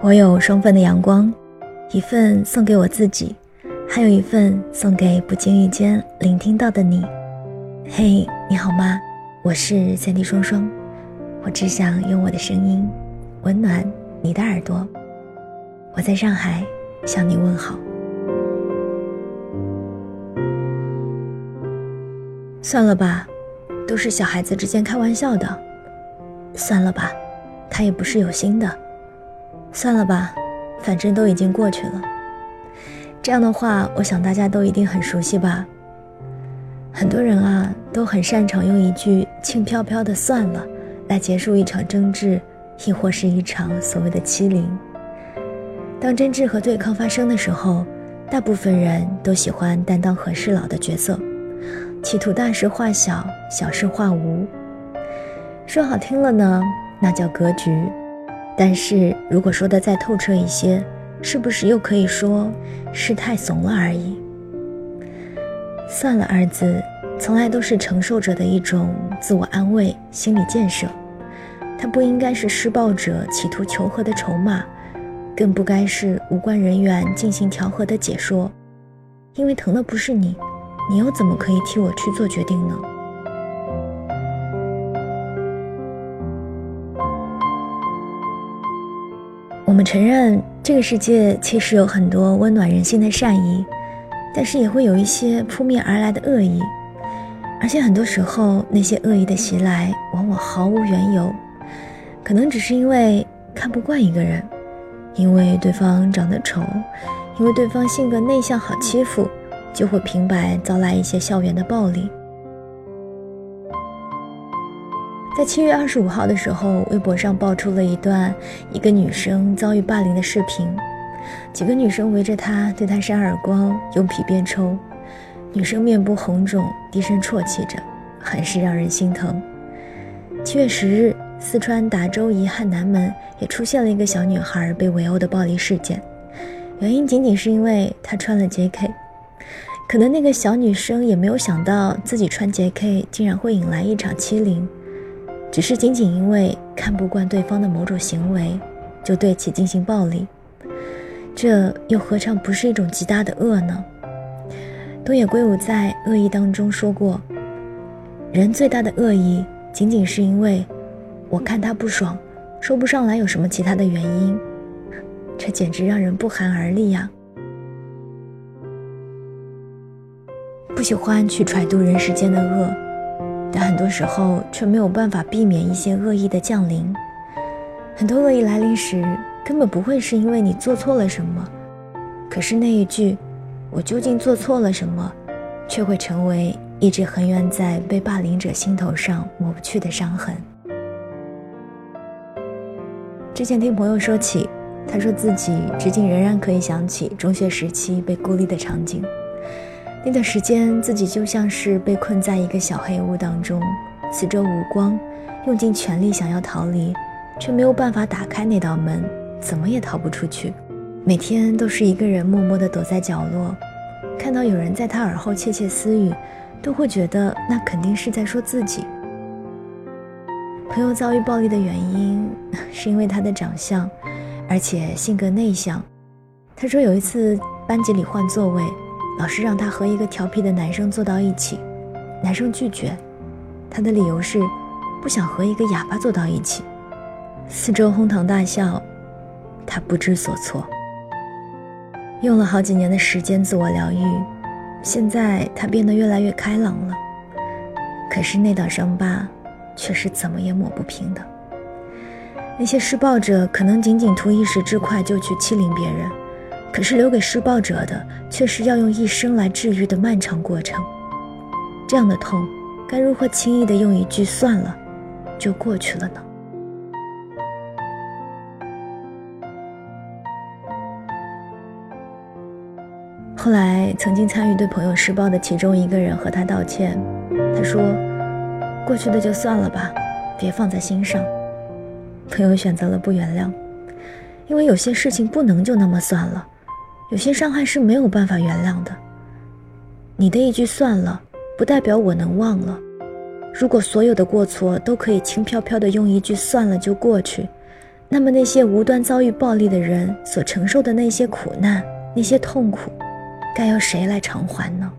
我有双份的阳光，一份送给我自己，还有一份送给不经意间聆听到的你。嘿，你好吗？我是三 D 双双，我只想用我的声音温暖你的耳朵。我在上海向你问好。算了吧，都是小孩子之间开玩笑的。算了吧，他也不是有心的。算了吧，反正都已经过去了。这样的话，我想大家都一定很熟悉吧。很多人啊，都很擅长用一句轻飘飘的“算了”来结束一场争执，亦或是一场所谓的欺凌。当争执和对抗发生的时候，大部分人都喜欢担当和事佬的角色，企图大事化小，小事化无。说好听了呢，那叫格局。但是如果说的再透彻一些，是不是又可以说是太怂了而已？算了二字，从来都是承受者的一种自我安慰、心理建设，它不应该是施暴者企图求和的筹码，更不该是无关人员进行调和的解说。因为疼的不是你，你又怎么可以替我去做决定呢？们承认，这个世界其实有很多温暖人心的善意，但是也会有一些扑面而来的恶意，而且很多时候，那些恶意的袭来往往毫无缘由，可能只是因为看不惯一个人，因为对方长得丑，因为对方性格内向好欺负，就会平白遭来一些校园的暴力。在七月二十五号的时候，微博上爆出了一段一个女生遭遇霸凌的视频，几个女生围着她，对她扇耳光，用皮鞭抽，女生面部红肿，低声啜泣着，很是让人心疼。七月十日，四川达州一汉南门也出现了一个小女孩被围殴的暴力事件，原因仅仅是因为她穿了 JK，可能那个小女生也没有想到自己穿 JK 竟然会引来一场欺凌。只是仅仅因为看不惯对方的某种行为，就对其进行暴力，这又何尝不是一种极大的恶呢？东野圭吾在《恶意》当中说过：“人最大的恶意，仅仅是因为我看他不爽，说不上来有什么其他的原因。”这简直让人不寒而栗呀！不喜欢去揣度人世间的恶。很多时候却没有办法避免一些恶意的降临。很多恶意来临时，根本不会是因为你做错了什么，可是那一句“我究竟做错了什么”，却会成为一直横源在被霸凌者心头上抹不去的伤痕。之前听朋友说起，他说自己至今仍然可以想起中学时期被孤立的场景。那段时间，自己就像是被困在一个小黑屋当中，四周无光，用尽全力想要逃离，却没有办法打开那道门，怎么也逃不出去。每天都是一个人默默地躲在角落，看到有人在他耳后窃窃私语，都会觉得那肯定是在说自己。朋友遭遇暴力的原因，是因为他的长相，而且性格内向。他说有一次班级里换座位。老师让他和一个调皮的男生坐到一起，男生拒绝，他的理由是不想和一个哑巴坐到一起。四周哄堂大笑，他不知所措。用了好几年的时间自我疗愈，现在他变得越来越开朗了。可是那道伤疤却是怎么也抹不平的。那些施暴者可能仅仅图一时之快就去欺凌别人。可是留给施暴者的，却是要用一生来治愈的漫长过程。这样的痛，该如何轻易的用一句“算了”就过去了呢？后来，曾经参与对朋友施暴的其中一个人和他道歉，他说：“过去的就算了吧，别放在心上。”朋友选择了不原谅，因为有些事情不能就那么算了。有些伤害是没有办法原谅的。你的一句“算了”，不代表我能忘了。如果所有的过错都可以轻飘飘的用一句“算了”就过去，那么那些无端遭遇暴力的人所承受的那些苦难、那些痛苦，该由谁来偿还呢？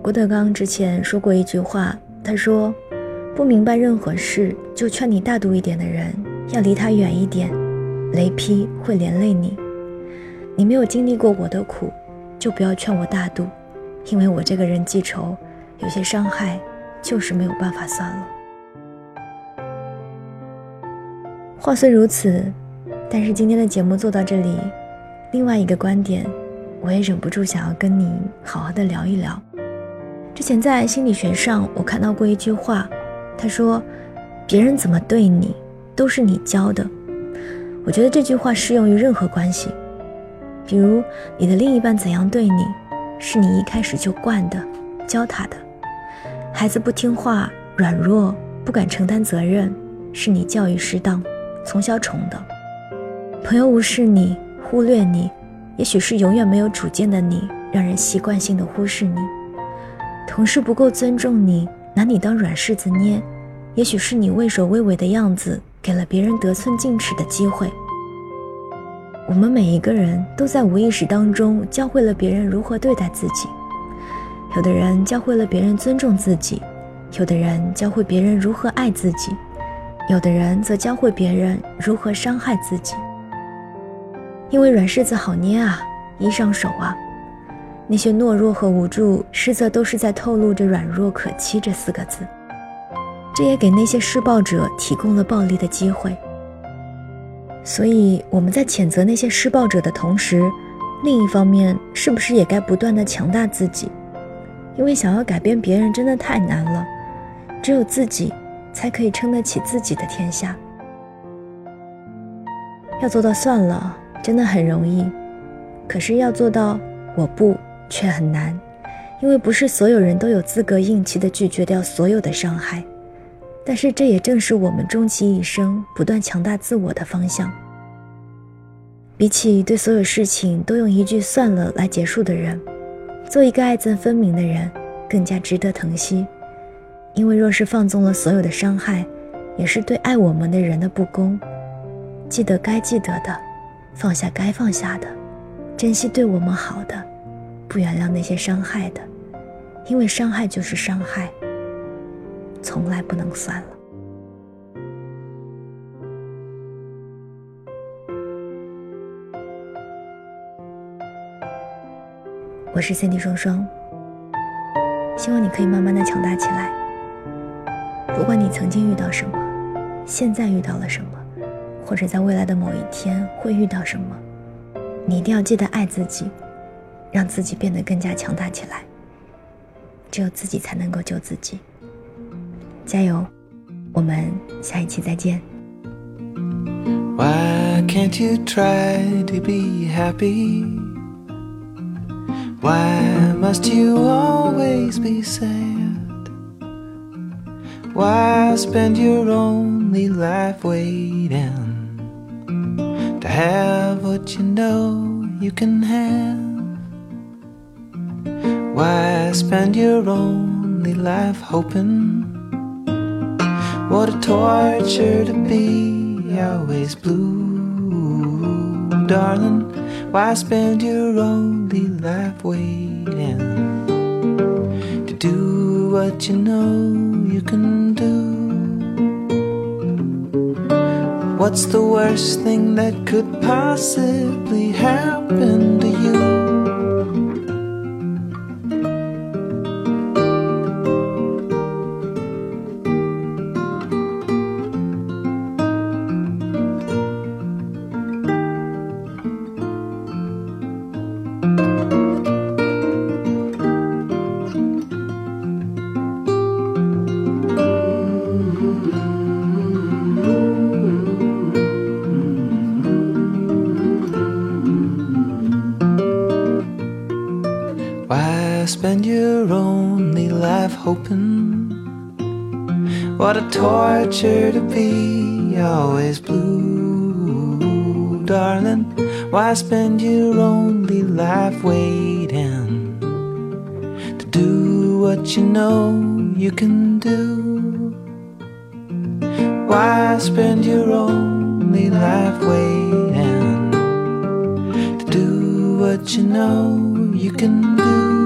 郭德纲之前说过一句话，他说：“不明白任何事，就劝你大度一点的人，要离他远一点，雷劈会连累你。你没有经历过我的苦，就不要劝我大度，因为我这个人记仇，有些伤害就是没有办法算了。”话虽如此，但是今天的节目做到这里，另外一个观点，我也忍不住想要跟你好好的聊一聊。之前在心理学上，我看到过一句话，他说：“别人怎么对你，都是你教的。”我觉得这句话适用于任何关系，比如你的另一半怎样对你，是你一开始就惯的、教他的；孩子不听话、软弱、不敢承担责任，是你教育失当、从小宠的；朋友无视你、忽略你，也许是永远没有主见的你，让人习惯性的忽视你。同事不够尊重你，拿你当软柿子捏，也许是你畏首畏尾的样子，给了别人得寸进尺的机会。我们每一个人都在无意识当中教会了别人如何对待自己，有的人教会了别人尊重自己，有的人教会别人如何爱自己，有的人则教会别人如何伤害自己。因为软柿子好捏啊，易上手啊。那些懦弱和无助，实则都是在透露着“软弱可欺”这四个字。这也给那些施暴者提供了暴力的机会。所以我们在谴责那些施暴者的同时，另一方面，是不是也该不断的强大自己？因为想要改变别人真的太难了，只有自己才可以撑得起自己的天下。要做到算了，真的很容易，可是要做到我不。却很难，因为不是所有人都有资格硬气的拒绝掉所有的伤害。但是这也正是我们终其一生不断强大自我的方向。比起对所有事情都用一句“算了”来结束的人，做一个爱憎分明的人更加值得疼惜。因为若是放纵了所有的伤害，也是对爱我们的人的不公。记得该记得的，放下该放下的，珍惜对我们好的。不原谅那些伤害的，因为伤害就是伤害，从来不能算了。我是 Cindy 双双，希望你可以慢慢的强大起来。不管你曾经遇到什么，现在遇到了什么，或者在未来的某一天会遇到什么，你一定要记得爱自己。让自己变得更加强大起来。只有自己才能够救自己。加油，我们下一期再见。Why can't you try to be happy? Why must you always be sad? Why spend your only life waiting to have what you know you can have? Why spend your only life hoping? What a torture to be always blue, darling. Why spend your only life waiting to do what you know you can do? What's the worst thing that could possibly happen to you? Spend your only life hoping. What a torture to be always blue, darling. Why spend your only life waiting to do what you know you can do? why spend your only life waiting you know you can do?